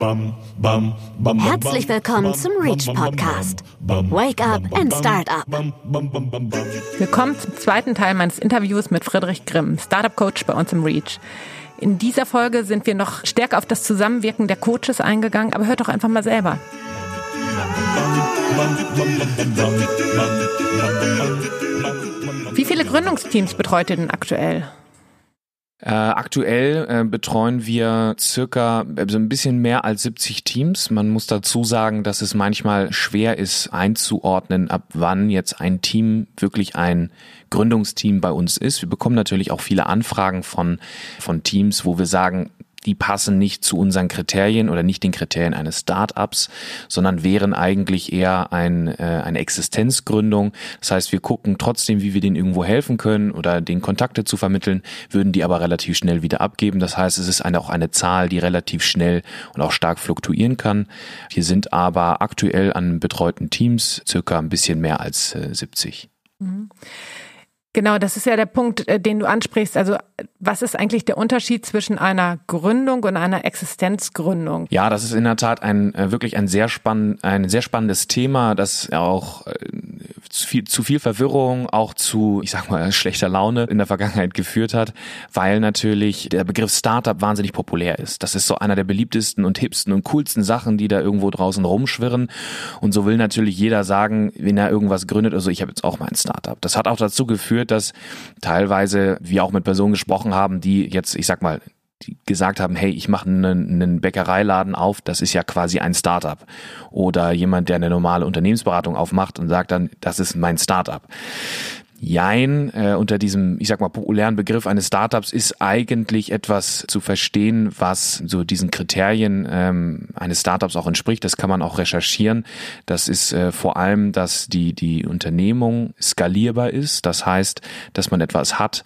Herzlich willkommen zum Reach Podcast. Wake up and start up. Willkommen zum zweiten Teil meines Interviews mit Friedrich Grimm, Startup Coach bei uns im Reach. In dieser Folge sind wir noch stärker auf das Zusammenwirken der Coaches eingegangen, aber hört doch einfach mal selber. Wie viele Gründungsteams betreut ihr denn aktuell? Äh, aktuell äh, betreuen wir circa äh, so ein bisschen mehr als 70 Teams. Man muss dazu sagen, dass es manchmal schwer ist einzuordnen, ab wann jetzt ein Team wirklich ein Gründungsteam bei uns ist. Wir bekommen natürlich auch viele Anfragen von, von Teams, wo wir sagen, die passen nicht zu unseren Kriterien oder nicht den Kriterien eines Startups, sondern wären eigentlich eher ein, äh, eine Existenzgründung. Das heißt, wir gucken trotzdem, wie wir denen irgendwo helfen können oder den Kontakte zu vermitteln, würden die aber relativ schnell wieder abgeben. Das heißt, es ist eine, auch eine Zahl, die relativ schnell und auch stark fluktuieren kann. Wir sind aber aktuell an betreuten Teams circa ein bisschen mehr als äh, 70. Mhm. Genau, das ist ja der Punkt, äh, den du ansprichst. Also was ist eigentlich der Unterschied zwischen einer Gründung und einer Existenzgründung? Ja, das ist in der Tat ein äh, wirklich ein sehr spannend, ein sehr spannendes Thema, das auch äh, zu viel, zu viel Verwirrung, auch zu, ich sag mal, schlechter Laune in der Vergangenheit geführt hat, weil natürlich der Begriff Startup wahnsinnig populär ist. Das ist so einer der beliebtesten und hipsten und coolsten Sachen, die da irgendwo draußen rumschwirren. Und so will natürlich jeder sagen, wenn er irgendwas gründet, also ich habe jetzt auch mein Startup. Das hat auch dazu geführt, dass teilweise wir auch mit Personen gesprochen haben, die jetzt, ich sag mal, gesagt haben, hey, ich mache einen, einen Bäckereiladen auf, das ist ja quasi ein Startup. Oder jemand, der eine normale Unternehmensberatung aufmacht und sagt dann, das ist mein Startup. Jein, äh, unter diesem, ich sag mal, populären Begriff eines Startups ist eigentlich etwas zu verstehen, was so diesen Kriterien ähm, eines Startups auch entspricht. Das kann man auch recherchieren. Das ist äh, vor allem, dass die, die Unternehmung skalierbar ist. Das heißt, dass man etwas hat,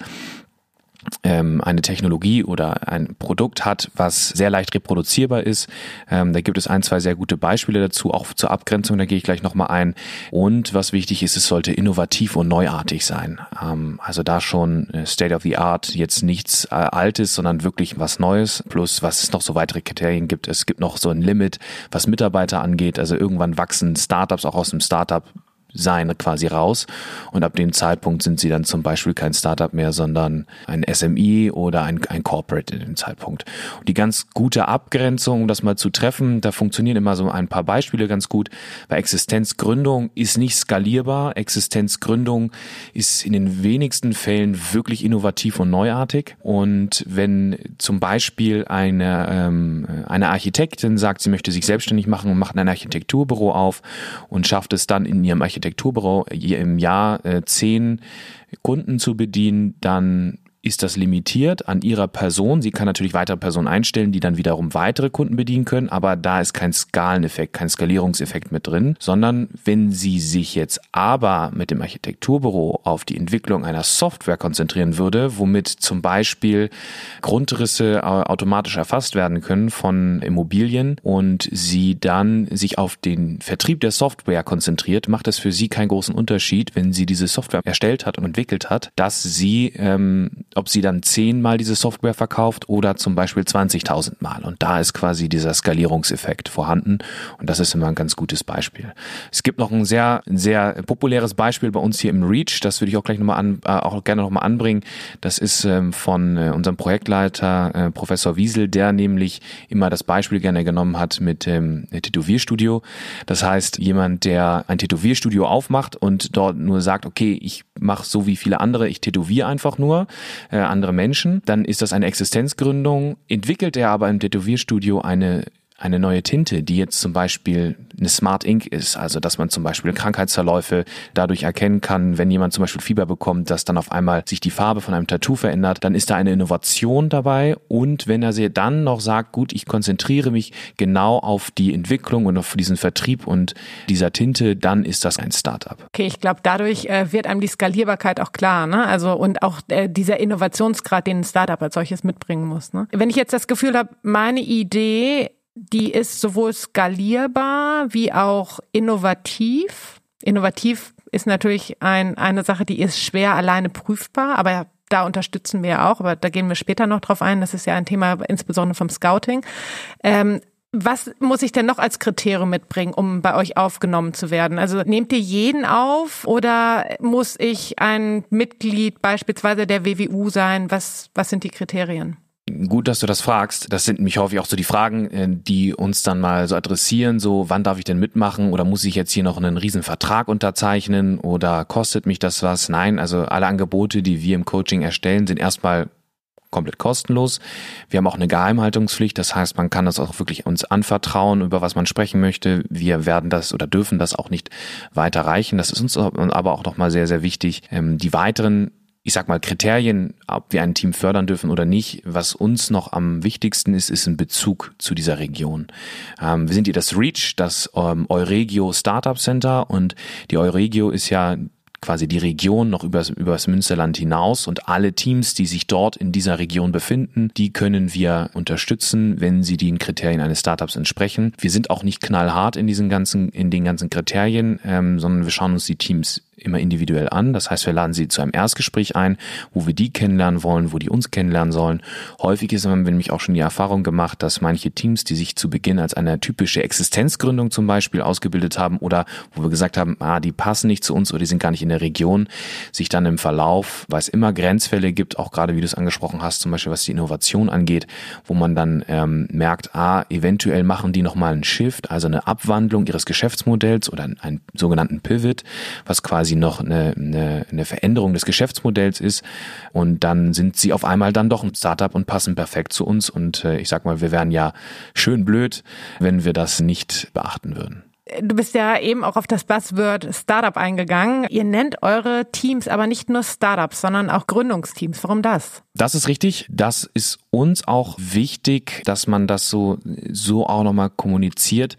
ähm, eine Technologie oder ein Produkt hat, was sehr leicht reproduzierbar ist. Ähm, da gibt es ein, zwei sehr gute Beispiele dazu, auch zur Abgrenzung, da gehe ich gleich nochmal ein. Und was wichtig ist, es sollte innovativ und neuartig sein. Ähm, also da schon äh, State of the Art, jetzt nichts äh, Altes, sondern wirklich was Neues. Plus, was es noch so weitere Kriterien gibt. Es gibt noch so ein Limit, was Mitarbeiter angeht. Also irgendwann wachsen Startups auch aus dem Startup sein quasi raus. Und ab dem Zeitpunkt sind sie dann zum Beispiel kein Startup mehr, sondern ein SMI oder ein, ein Corporate in dem Zeitpunkt. Und die ganz gute Abgrenzung, um das mal zu treffen, da funktionieren immer so ein paar Beispiele ganz gut. Bei Existenzgründung ist nicht skalierbar. Existenzgründung ist in den wenigsten Fällen wirklich innovativ und neuartig. Und wenn zum Beispiel eine, ähm, eine Architektin sagt, sie möchte sich selbstständig machen und macht ein Architekturbüro auf und schafft es dann in ihrem Architekturbüro Architekturbüro im Jahr äh, zehn Kunden zu bedienen, dann ist das limitiert an ihrer Person. Sie kann natürlich weitere Personen einstellen, die dann wiederum weitere Kunden bedienen können, aber da ist kein Skaleneffekt, kein Skalierungseffekt mit drin, sondern wenn sie sich jetzt aber mit dem Architekturbüro auf die Entwicklung einer Software konzentrieren würde, womit zum Beispiel Grundrisse automatisch erfasst werden können von Immobilien und sie dann sich auf den Vertrieb der Software konzentriert, macht es für sie keinen großen Unterschied, wenn sie diese Software erstellt hat und entwickelt hat, dass sie ähm, ob sie dann zehnmal diese Software verkauft oder zum Beispiel 20.000 Mal. Und da ist quasi dieser Skalierungseffekt vorhanden. Und das ist immer ein ganz gutes Beispiel. Es gibt noch ein sehr, sehr populäres Beispiel bei uns hier im Reach. Das würde ich auch gleich nochmal an, äh, auch gerne nochmal anbringen. Das ist ähm, von äh, unserem Projektleiter äh, Professor Wiesel, der nämlich immer das Beispiel gerne genommen hat mit dem ähm, Tätowierstudio. Das heißt, jemand, der ein Tätowierstudio aufmacht und dort nur sagt, okay, ich mache so wie viele andere, ich tätowiere einfach nur, äh, andere Menschen, dann ist das eine Existenzgründung. Entwickelt er aber im Tätowierstudio eine eine neue Tinte, die jetzt zum Beispiel eine Smart Ink ist, also dass man zum Beispiel Krankheitsverläufe dadurch erkennen kann, wenn jemand zum Beispiel Fieber bekommt, dass dann auf einmal sich die Farbe von einem Tattoo verändert, dann ist da eine Innovation dabei und wenn er sich dann noch sagt, gut, ich konzentriere mich genau auf die Entwicklung und auf diesen Vertrieb und dieser Tinte, dann ist das ein Startup. Okay, ich glaube, dadurch äh, wird einem die Skalierbarkeit auch klar, ne? Also und auch äh, dieser Innovationsgrad, den ein Startup als solches mitbringen muss. Ne? Wenn ich jetzt das Gefühl habe, meine Idee die ist sowohl skalierbar wie auch innovativ. Innovativ ist natürlich ein, eine Sache, die ist schwer alleine prüfbar, aber da unterstützen wir auch, aber da gehen wir später noch drauf ein. Das ist ja ein Thema insbesondere vom Scouting. Ähm, Was muss ich denn noch als Kriterium mitbringen, um bei euch aufgenommen zu werden? Also nehmt ihr jeden auf oder muss ich ein Mitglied beispielsweise der WWU sein? Was, was sind die Kriterien? Gut, dass du das fragst. Das sind mich häufig auch so die Fragen, äh, die uns dann mal so adressieren, so wann darf ich denn mitmachen oder muss ich jetzt hier noch einen riesen Vertrag unterzeichnen oder kostet mich das was? Nein, also alle Angebote, die wir im Coaching erstellen, sind erstmal komplett kostenlos. Wir haben auch eine Geheimhaltungspflicht, das heißt, man kann das auch wirklich uns anvertrauen, über was man sprechen möchte. Wir werden das oder dürfen das auch nicht weiterreichen. Das ist uns aber auch nochmal sehr, sehr wichtig. Ähm, die weiteren ich sag mal, Kriterien, ob wir ein Team fördern dürfen oder nicht, was uns noch am wichtigsten ist, ist ein Bezug zu dieser Region. Ähm, wir sind hier das REACH, das ähm, Euregio Startup Center und die Euregio ist ja quasi die Region noch übers, übers Münsterland hinaus und alle Teams, die sich dort in dieser Region befinden, die können wir unterstützen, wenn sie den Kriterien eines Startups entsprechen. Wir sind auch nicht knallhart in diesen ganzen, in den ganzen Kriterien, ähm, sondern wir schauen uns die Teams immer individuell an. Das heißt, wir laden sie zu einem Erstgespräch ein, wo wir die kennenlernen wollen, wo die uns kennenlernen sollen. Häufig ist man nämlich auch schon die Erfahrung gemacht, dass manche Teams, die sich zu Beginn als eine typische Existenzgründung zum Beispiel ausgebildet haben oder wo wir gesagt haben, ah, die passen nicht zu uns oder die sind gar nicht in der Region, sich dann im Verlauf, weil es immer Grenzfälle gibt, auch gerade wie du es angesprochen hast, zum Beispiel was die Innovation angeht, wo man dann ähm, merkt, ah, eventuell machen die nochmal einen Shift, also eine Abwandlung ihres Geschäftsmodells oder einen sogenannten Pivot, was quasi quasi noch eine, eine, eine Veränderung des Geschäftsmodells ist. Und dann sind sie auf einmal dann doch ein Startup und passen perfekt zu uns. Und äh, ich sag mal, wir wären ja schön blöd, wenn wir das nicht beachten würden. Du bist ja eben auch auf das Buzzword Startup eingegangen. Ihr nennt eure Teams aber nicht nur Startups, sondern auch Gründungsteams. Warum das? Das ist richtig. Das ist uns auch wichtig, dass man das so, so auch nochmal kommuniziert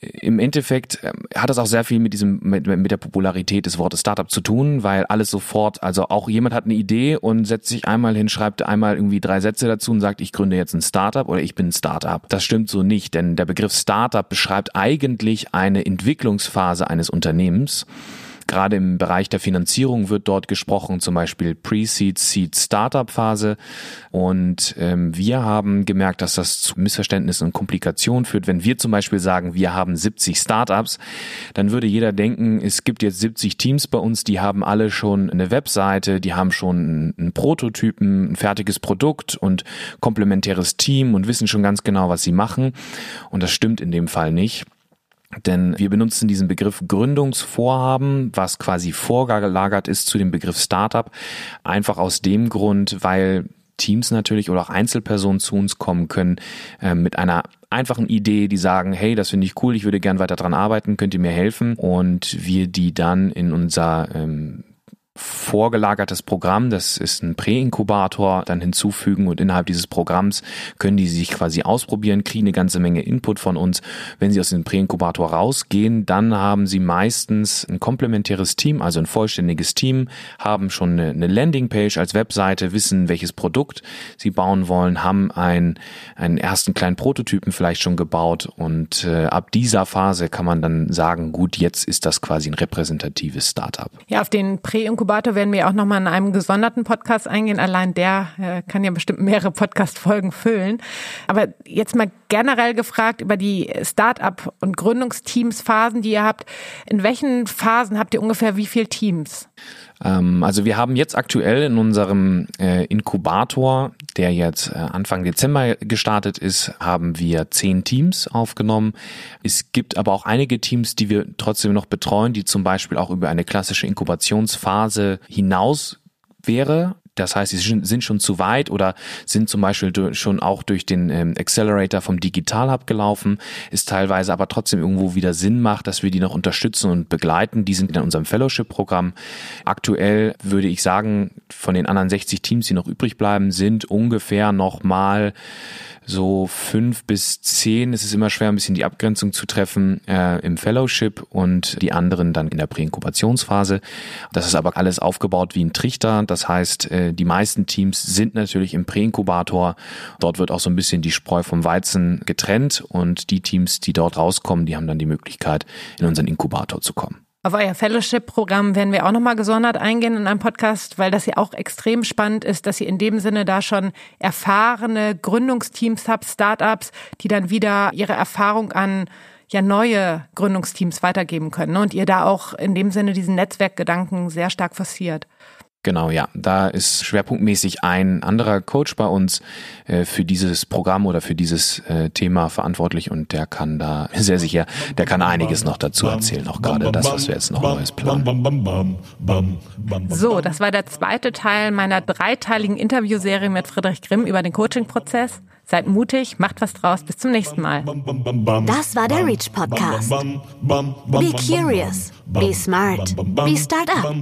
im Endeffekt ähm, hat das auch sehr viel mit diesem mit, mit der Popularität des Wortes Startup zu tun, weil alles sofort, also auch jemand hat eine Idee und setzt sich einmal hin, schreibt einmal irgendwie drei Sätze dazu und sagt, ich gründe jetzt ein Startup oder ich bin ein Startup. Das stimmt so nicht, denn der Begriff Startup beschreibt eigentlich eine Entwicklungsphase eines Unternehmens Gerade im Bereich der Finanzierung wird dort gesprochen, zum Beispiel Pre-Seed, Seed, Startup-Phase. Und ähm, wir haben gemerkt, dass das zu Missverständnissen und Komplikationen führt. Wenn wir zum Beispiel sagen, wir haben 70 Startups, dann würde jeder denken, es gibt jetzt 70 Teams bei uns, die haben alle schon eine Webseite, die haben schon einen Prototypen, ein fertiges Produkt und komplementäres Team und wissen schon ganz genau, was sie machen. Und das stimmt in dem Fall nicht. Denn wir benutzen diesen Begriff Gründungsvorhaben, was quasi vorgelagert ist zu dem Begriff Startup, einfach aus dem Grund, weil Teams natürlich oder auch Einzelpersonen zu uns kommen können äh, mit einer einfachen Idee, die sagen, hey, das finde ich cool, ich würde gern weiter dran arbeiten, könnt ihr mir helfen? Und wir die dann in unser ähm, vorgelagertes Programm, das ist ein Präinkubator, dann hinzufügen und innerhalb dieses Programms können die sich quasi ausprobieren, kriegen eine ganze Menge Input von uns. Wenn sie aus dem Präinkubator rausgehen, dann haben sie meistens ein komplementäres Team, also ein vollständiges Team, haben schon eine, eine Landingpage als Webseite, wissen, welches Produkt sie bauen wollen, haben ein, einen ersten kleinen Prototypen vielleicht schon gebaut und äh, ab dieser Phase kann man dann sagen, gut, jetzt ist das quasi ein repräsentatives Startup. Ja, auf den Präinkubator Inkubator werden wir auch nochmal in einem gesonderten Podcast eingehen. Allein der äh, kann ja bestimmt mehrere Podcast-Folgen füllen. Aber jetzt mal generell gefragt über die Start-up- und Gründungsteams-Phasen, die ihr habt. In welchen Phasen habt ihr ungefähr wie viele Teams? Ähm, also wir haben jetzt aktuell in unserem äh, Inkubator, der jetzt äh, Anfang Dezember gestartet ist, haben wir zehn Teams aufgenommen. Es gibt aber auch einige Teams, die wir trotzdem noch betreuen, die zum Beispiel auch über eine klassische Inkubationsphase hinaus wäre. Das heißt, sie sind schon zu weit oder sind zum Beispiel schon auch durch den ähm, Accelerator vom Digital Hub gelaufen, ist teilweise aber trotzdem irgendwo wieder Sinn macht, dass wir die noch unterstützen und begleiten. Die sind in unserem Fellowship-Programm. Aktuell würde ich sagen, von den anderen 60 Teams, die noch übrig bleiben, sind ungefähr noch mal so fünf bis zehn. Es ist immer schwer, ein bisschen die Abgrenzung zu treffen äh, im Fellowship und die anderen dann in der Präinkubationsphase. Das ist aber alles aufgebaut wie ein Trichter. Das heißt, äh, die meisten Teams sind natürlich im Präinkubator. Dort wird auch so ein bisschen die Spreu vom Weizen getrennt und die Teams, die dort rauskommen, die haben dann die Möglichkeit, in unseren Inkubator zu kommen. Auf euer Fellowship-Programm werden wir auch nochmal gesondert eingehen in einem Podcast, weil das ja auch extrem spannend ist, dass ihr in dem Sinne da schon erfahrene Gründungsteams habt, Startups, die dann wieder ihre Erfahrung an ja neue Gründungsteams weitergeben können. Ne? Und ihr da auch in dem Sinne diesen Netzwerkgedanken sehr stark forciert. Genau, ja. Da ist schwerpunktmäßig ein anderer Coach bei uns äh, für dieses Programm oder für dieses äh, Thema verantwortlich und der kann da sehr sicher, der kann einiges noch dazu erzählen, auch gerade das, was wir jetzt noch Neues planen. So, das war der zweite Teil meiner dreiteiligen Interviewserie mit Friedrich Grimm über den Coaching-Prozess. Seid mutig, macht was draus. Bis zum nächsten Mal. Das war der Reach Podcast. Be curious, be smart, be startup.